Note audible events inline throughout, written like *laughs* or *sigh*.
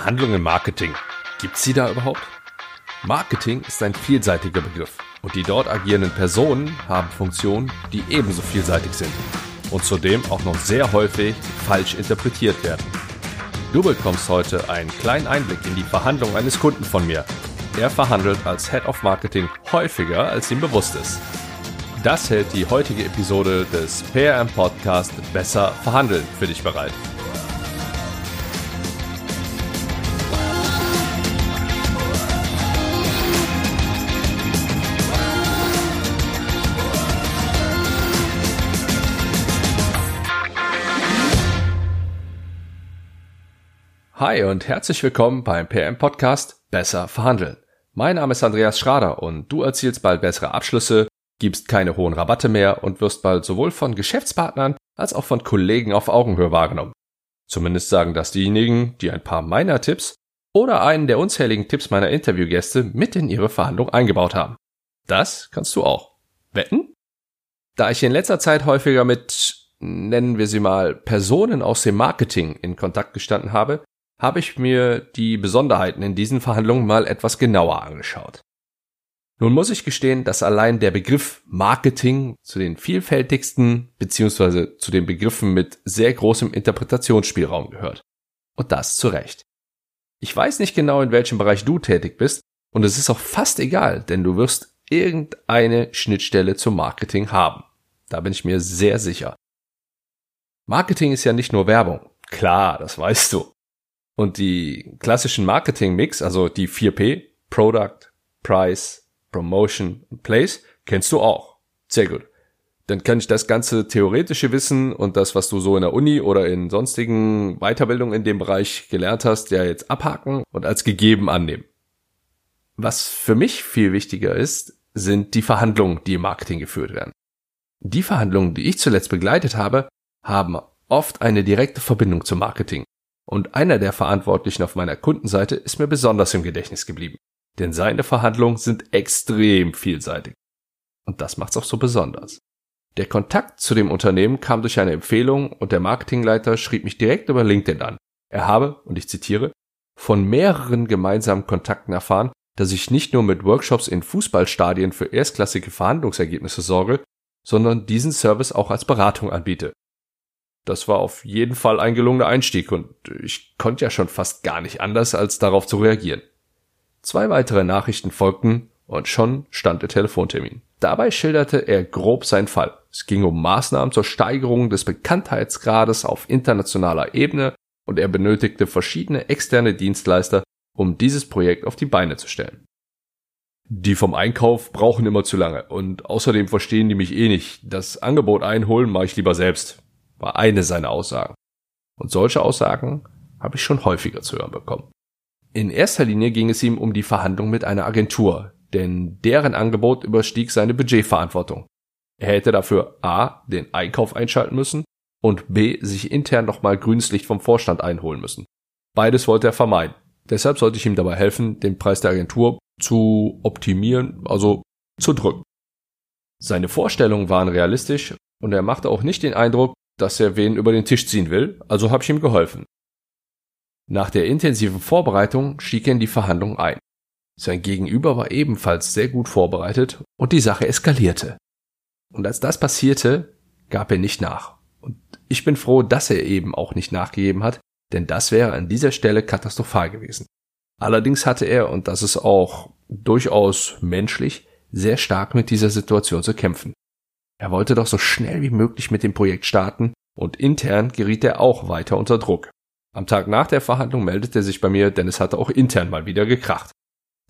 Verhandlungen im Marketing. Gibt's sie da überhaupt? Marketing ist ein vielseitiger Begriff und die dort agierenden Personen haben Funktionen, die ebenso vielseitig sind und zudem auch noch sehr häufig falsch interpretiert werden. Du bekommst heute einen kleinen Einblick in die Verhandlung eines Kunden von mir. Er verhandelt als Head of Marketing häufiger, als ihm bewusst ist. Das hält die heutige Episode des PRM Podcast Besser verhandeln für dich bereit. Hi und herzlich willkommen beim PM Podcast Besser verhandeln. Mein Name ist Andreas Schrader und du erzielst bald bessere Abschlüsse, gibst keine hohen Rabatte mehr und wirst bald sowohl von Geschäftspartnern als auch von Kollegen auf Augenhöhe wahrgenommen. Zumindest sagen das diejenigen, die ein paar meiner Tipps oder einen der unzähligen Tipps meiner Interviewgäste mit in ihre Verhandlung eingebaut haben. Das kannst du auch. Wetten? Da ich in letzter Zeit häufiger mit, nennen wir sie mal, Personen aus dem Marketing in Kontakt gestanden habe, habe ich mir die Besonderheiten in diesen Verhandlungen mal etwas genauer angeschaut. Nun muss ich gestehen, dass allein der Begriff Marketing zu den vielfältigsten beziehungsweise zu den Begriffen mit sehr großem Interpretationsspielraum gehört. Und das zu Recht. Ich weiß nicht genau, in welchem Bereich du tätig bist, und es ist auch fast egal, denn du wirst irgendeine Schnittstelle zum Marketing haben. Da bin ich mir sehr sicher. Marketing ist ja nicht nur Werbung. Klar, das weißt du. Und die klassischen Marketing-Mix, also die 4P, Product, Price, Promotion und Place, kennst du auch. Sehr gut. Dann kann ich das ganze theoretische Wissen und das, was du so in der Uni oder in sonstigen Weiterbildungen in dem Bereich gelernt hast, ja jetzt abhaken und als gegeben annehmen. Was für mich viel wichtiger ist, sind die Verhandlungen, die im Marketing geführt werden. Die Verhandlungen, die ich zuletzt begleitet habe, haben oft eine direkte Verbindung zum Marketing. Und einer der Verantwortlichen auf meiner Kundenseite ist mir besonders im Gedächtnis geblieben. Denn seine Verhandlungen sind extrem vielseitig. Und das macht's auch so besonders. Der Kontakt zu dem Unternehmen kam durch eine Empfehlung und der Marketingleiter schrieb mich direkt über LinkedIn an. Er habe, und ich zitiere, von mehreren gemeinsamen Kontakten erfahren, dass ich nicht nur mit Workshops in Fußballstadien für erstklassige Verhandlungsergebnisse sorge, sondern diesen Service auch als Beratung anbiete. Das war auf jeden Fall ein gelungener Einstieg und ich konnte ja schon fast gar nicht anders, als darauf zu reagieren. Zwei weitere Nachrichten folgten und schon stand der Telefontermin. Dabei schilderte er grob seinen Fall. Es ging um Maßnahmen zur Steigerung des Bekanntheitsgrades auf internationaler Ebene und er benötigte verschiedene externe Dienstleister, um dieses Projekt auf die Beine zu stellen. Die vom Einkauf brauchen immer zu lange und außerdem verstehen die mich eh nicht. Das Angebot einholen mache ich lieber selbst war eine seiner Aussagen. Und solche Aussagen habe ich schon häufiger zu hören bekommen. In erster Linie ging es ihm um die Verhandlung mit einer Agentur, denn deren Angebot überstieg seine Budgetverantwortung. Er hätte dafür A. den Einkauf einschalten müssen und B. sich intern nochmal grünes Licht vom Vorstand einholen müssen. Beides wollte er vermeiden. Deshalb sollte ich ihm dabei helfen, den Preis der Agentur zu optimieren, also zu drücken. Seine Vorstellungen waren realistisch und er machte auch nicht den Eindruck, dass er wen über den Tisch ziehen will, also habe ich ihm geholfen. Nach der intensiven Vorbereitung stieg er in die Verhandlung ein. Sein Gegenüber war ebenfalls sehr gut vorbereitet und die Sache eskalierte. Und als das passierte, gab er nicht nach. Und ich bin froh, dass er eben auch nicht nachgegeben hat, denn das wäre an dieser Stelle katastrophal gewesen. Allerdings hatte er, und das ist auch durchaus menschlich, sehr stark mit dieser Situation zu kämpfen. Er wollte doch so schnell wie möglich mit dem Projekt starten und intern geriet er auch weiter unter Druck. Am Tag nach der Verhandlung meldete er sich bei mir, denn es hatte auch intern mal wieder gekracht.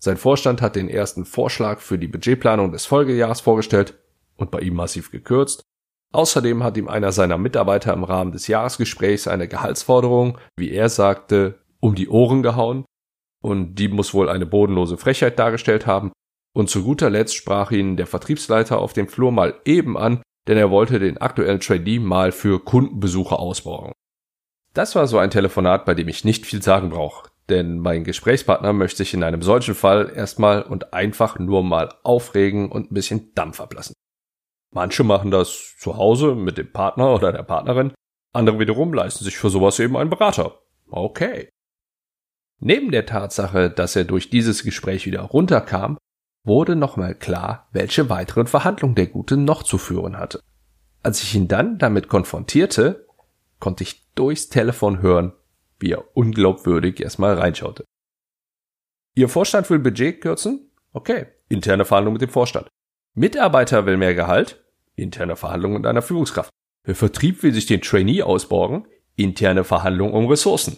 Sein Vorstand hat den ersten Vorschlag für die Budgetplanung des Folgejahres vorgestellt und bei ihm massiv gekürzt. Außerdem hat ihm einer seiner Mitarbeiter im Rahmen des Jahresgesprächs eine Gehaltsforderung, wie er sagte, um die Ohren gehauen. Und die muss wohl eine bodenlose Frechheit dargestellt haben, und zu guter Letzt sprach ihn der Vertriebsleiter auf dem Flur mal eben an, denn er wollte den aktuellen Trainee mal für Kundenbesuche ausborgen. Das war so ein Telefonat, bei dem ich nicht viel sagen brauche, denn mein Gesprächspartner möchte sich in einem solchen Fall erstmal und einfach nur mal aufregen und ein bisschen Dampf ablassen. Manche machen das zu Hause mit dem Partner oder der Partnerin, andere wiederum leisten sich für sowas eben einen Berater. Okay. Neben der Tatsache, dass er durch dieses Gespräch wieder runterkam, wurde nochmal klar, welche weiteren Verhandlungen der Gute noch zu führen hatte. Als ich ihn dann damit konfrontierte, konnte ich durchs Telefon hören, wie er unglaubwürdig erstmal reinschaute. Ihr Vorstand will Budget kürzen? Okay, interne Verhandlung mit dem Vorstand. Mitarbeiter will mehr Gehalt? Interne Verhandlung mit einer Führungskraft. Der Vertrieb will sich den Trainee ausborgen? Interne Verhandlung um Ressourcen.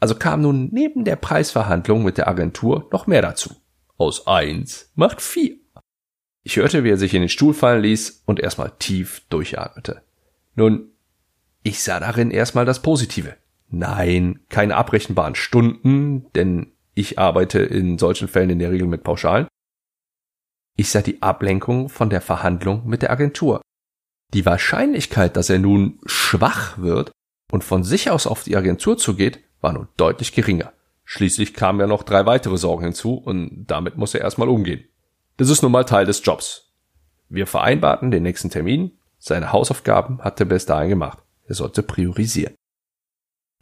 Also kam nun neben der Preisverhandlung mit der Agentur noch mehr dazu. Aus eins macht vier. Ich hörte, wie er sich in den Stuhl fallen ließ und erstmal tief durchatmete. Nun, ich sah darin erstmal das Positive. Nein, keine abrechenbaren Stunden, denn ich arbeite in solchen Fällen in der Regel mit Pauschalen. Ich sah die Ablenkung von der Verhandlung mit der Agentur. Die Wahrscheinlichkeit, dass er nun schwach wird und von sich aus auf die Agentur zugeht, war nun deutlich geringer. Schließlich kamen ja noch drei weitere Sorgen hinzu und damit muss er erstmal umgehen. Das ist nun mal Teil des Jobs. Wir vereinbarten den nächsten Termin. Seine Hausaufgaben hat er bis dahin gemacht. Er sollte priorisieren.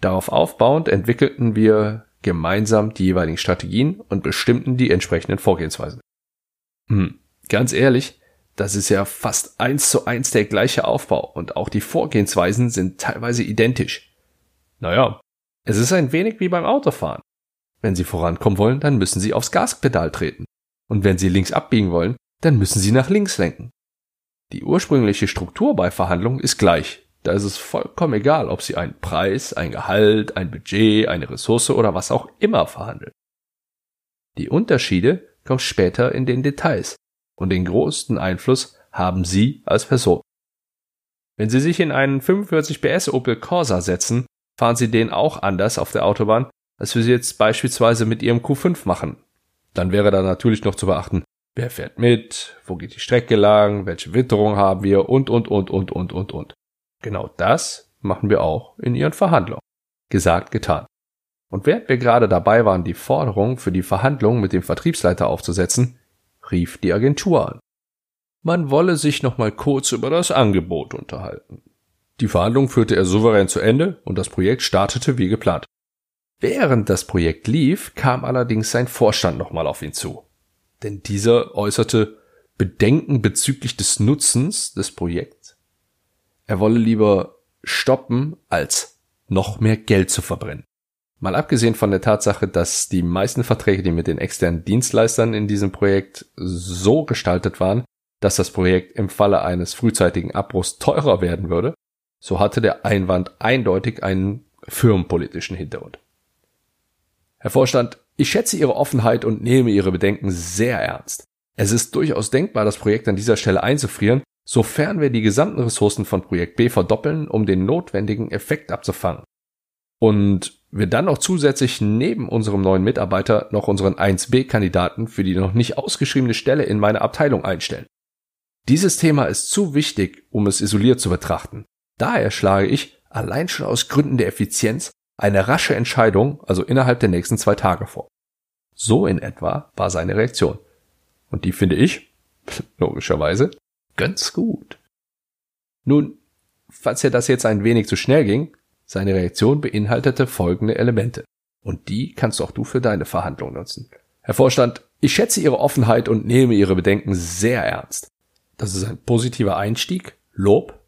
Darauf aufbauend entwickelten wir gemeinsam die jeweiligen Strategien und bestimmten die entsprechenden Vorgehensweisen. Hm, ganz ehrlich, das ist ja fast eins zu eins der gleiche Aufbau und auch die Vorgehensweisen sind teilweise identisch. Naja, es ist ein wenig wie beim Autofahren. Wenn Sie vorankommen wollen, dann müssen Sie aufs Gaspedal treten. Und wenn Sie links abbiegen wollen, dann müssen Sie nach links lenken. Die ursprüngliche Struktur bei Verhandlungen ist gleich. Da ist es vollkommen egal, ob Sie einen Preis, ein Gehalt, ein Budget, eine Ressource oder was auch immer verhandeln. Die Unterschiede kommen später in den Details und den größten Einfluss haben Sie als Person. Wenn Sie sich in einen 45 PS Opel Corsa setzen, fahren Sie den auch anders auf der Autobahn, als wir sie jetzt beispielsweise mit Ihrem Q5 machen. Dann wäre da natürlich noch zu beachten, wer fährt mit, wo geht die Strecke lang, welche Witterung haben wir und, und, und, und, und, und, und. Genau das machen wir auch in Ihren Verhandlungen. Gesagt, getan. Und während wir gerade dabei waren, die Forderung für die Verhandlungen mit dem Vertriebsleiter aufzusetzen, rief die Agentur an. Man wolle sich noch mal kurz über das Angebot unterhalten. Die Verhandlung führte er souverän zu Ende und das Projekt startete wie geplant. Während das Projekt lief, kam allerdings sein Vorstand nochmal auf ihn zu. Denn dieser äußerte Bedenken bezüglich des Nutzens des Projekts. Er wolle lieber stoppen, als noch mehr Geld zu verbrennen. Mal abgesehen von der Tatsache, dass die meisten Verträge, die mit den externen Dienstleistern in diesem Projekt so gestaltet waren, dass das Projekt im Falle eines frühzeitigen Abbruchs teurer werden würde, so hatte der Einwand eindeutig einen firmenpolitischen Hintergrund. Herr Vorstand, ich schätze Ihre Offenheit und nehme Ihre Bedenken sehr ernst. Es ist durchaus denkbar, das Projekt an dieser Stelle einzufrieren, sofern wir die gesamten Ressourcen von Projekt B verdoppeln, um den notwendigen Effekt abzufangen. Und wir dann noch zusätzlich neben unserem neuen Mitarbeiter noch unseren 1B-Kandidaten für die noch nicht ausgeschriebene Stelle in meine Abteilung einstellen. Dieses Thema ist zu wichtig, um es isoliert zu betrachten. Daher schlage ich, allein schon aus Gründen der Effizienz, eine rasche Entscheidung, also innerhalb der nächsten zwei Tage vor. So in etwa war seine Reaktion. Und die finde ich, *laughs* logischerweise, ganz gut. Nun, falls dir das jetzt ein wenig zu schnell ging, seine Reaktion beinhaltete folgende Elemente. Und die kannst auch du für deine Verhandlung nutzen. Herr Vorstand, ich schätze Ihre Offenheit und nehme Ihre Bedenken sehr ernst. Das ist ein positiver Einstieg, Lob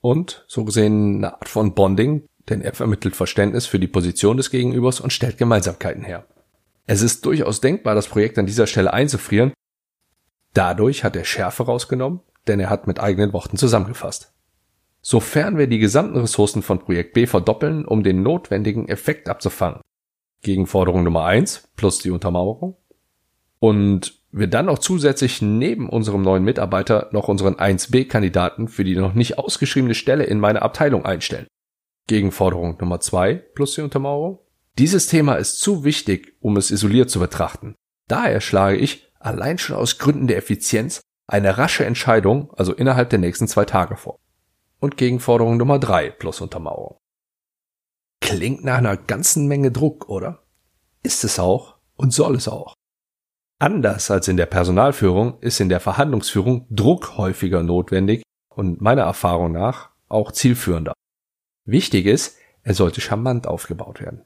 und so gesehen eine Art von Bonding, denn er vermittelt Verständnis für die Position des Gegenübers und stellt Gemeinsamkeiten her. Es ist durchaus denkbar, das Projekt an dieser Stelle einzufrieren. Dadurch hat er Schärfe rausgenommen, denn er hat mit eigenen Worten zusammengefasst. Sofern wir die gesamten Ressourcen von Projekt B verdoppeln, um den notwendigen Effekt abzufangen. Gegenforderung Nummer eins plus die Untermauerung. Und wir dann noch zusätzlich neben unserem neuen Mitarbeiter noch unseren 1B-Kandidaten für die noch nicht ausgeschriebene Stelle in meine Abteilung einstellen. Gegenforderung Nummer zwei plus die Untermauerung. Dieses Thema ist zu wichtig, um es isoliert zu betrachten. Daher schlage ich, allein schon aus Gründen der Effizienz, eine rasche Entscheidung, also innerhalb der nächsten zwei Tage vor. Und Gegenforderung Nummer drei plus Untermauerung. Klingt nach einer ganzen Menge Druck, oder? Ist es auch und soll es auch. Anders als in der Personalführung ist in der Verhandlungsführung Druck häufiger notwendig und meiner Erfahrung nach auch zielführender. Wichtig ist, er sollte charmant aufgebaut werden.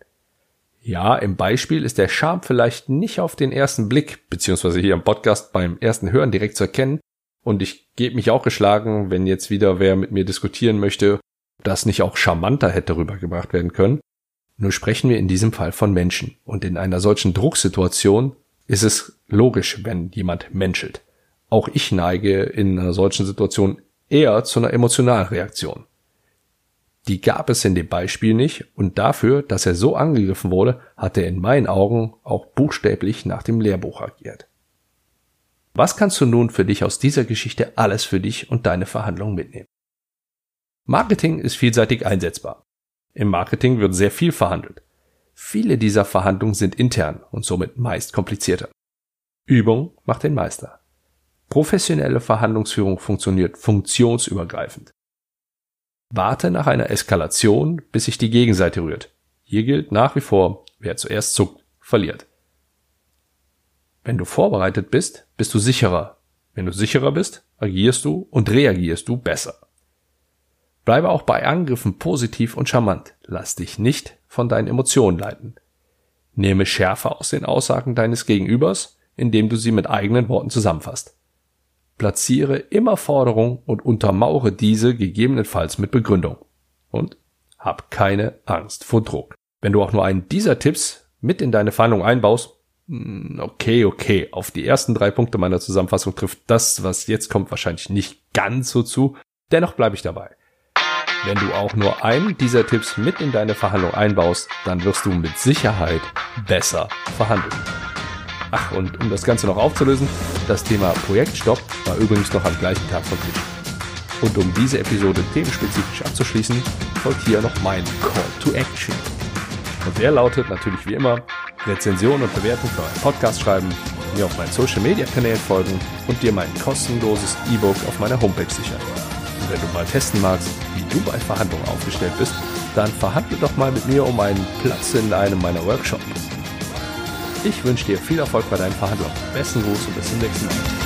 Ja, im Beispiel ist der Charme vielleicht nicht auf den ersten Blick, beziehungsweise hier im Podcast beim ersten Hören direkt zu erkennen. Und ich gebe mich auch geschlagen, wenn jetzt wieder wer mit mir diskutieren möchte, das nicht auch charmanter hätte rübergebracht werden können. Nur sprechen wir in diesem Fall von Menschen. Und in einer solchen Drucksituation ist es logisch, wenn jemand menschelt. Auch ich neige in einer solchen Situation eher zu einer emotionalen Reaktion. Die gab es in dem Beispiel nicht und dafür, dass er so angegriffen wurde, hat er in meinen Augen auch buchstäblich nach dem Lehrbuch agiert. Was kannst du nun für dich aus dieser Geschichte alles für dich und deine Verhandlungen mitnehmen? Marketing ist vielseitig einsetzbar. Im Marketing wird sehr viel verhandelt. Viele dieser Verhandlungen sind intern und somit meist komplizierter. Übung macht den Meister. Professionelle Verhandlungsführung funktioniert funktionsübergreifend. Warte nach einer Eskalation, bis sich die Gegenseite rührt. Hier gilt nach wie vor, wer zuerst zuckt, verliert. Wenn du vorbereitet bist, bist du sicherer. Wenn du sicherer bist, agierst du und reagierst du besser. Bleibe auch bei Angriffen positiv und charmant. Lass dich nicht von deinen Emotionen leiten. Nehme Schärfe aus den Aussagen deines Gegenübers, indem du sie mit eigenen Worten zusammenfasst. Platziere immer Forderungen und untermauere diese gegebenenfalls mit Begründung. Und hab keine Angst vor Druck. Wenn du auch nur einen dieser Tipps mit in deine Verhandlung einbaust, hm, okay, okay, auf die ersten drei Punkte meiner Zusammenfassung trifft das, was jetzt kommt, wahrscheinlich nicht ganz so zu. Dennoch bleibe ich dabei. Wenn du auch nur einen dieser Tipps mit in deine Verhandlung einbaust, dann wirst du mit Sicherheit besser verhandeln. Ach, und um das Ganze noch aufzulösen, das Thema Projektstopp war übrigens noch am gleichen Tag Tisch. Und um diese Episode themenspezifisch abzuschließen, folgt hier noch mein Call to Action. Und der lautet natürlich wie immer, Rezension und Bewertung für euren Podcast schreiben, mir auf meinen Social Media Kanälen folgen und dir mein kostenloses E-Book auf meiner Homepage sichern. Und wenn du mal testen magst, wie du bei Verhandlungen aufgestellt bist, dann verhandle doch mal mit mir um einen Platz in einem meiner Workshops. Ich wünsche dir viel Erfolg bei deinen Verhandlungen. Besten Gruß und bis zum nächsten Mal.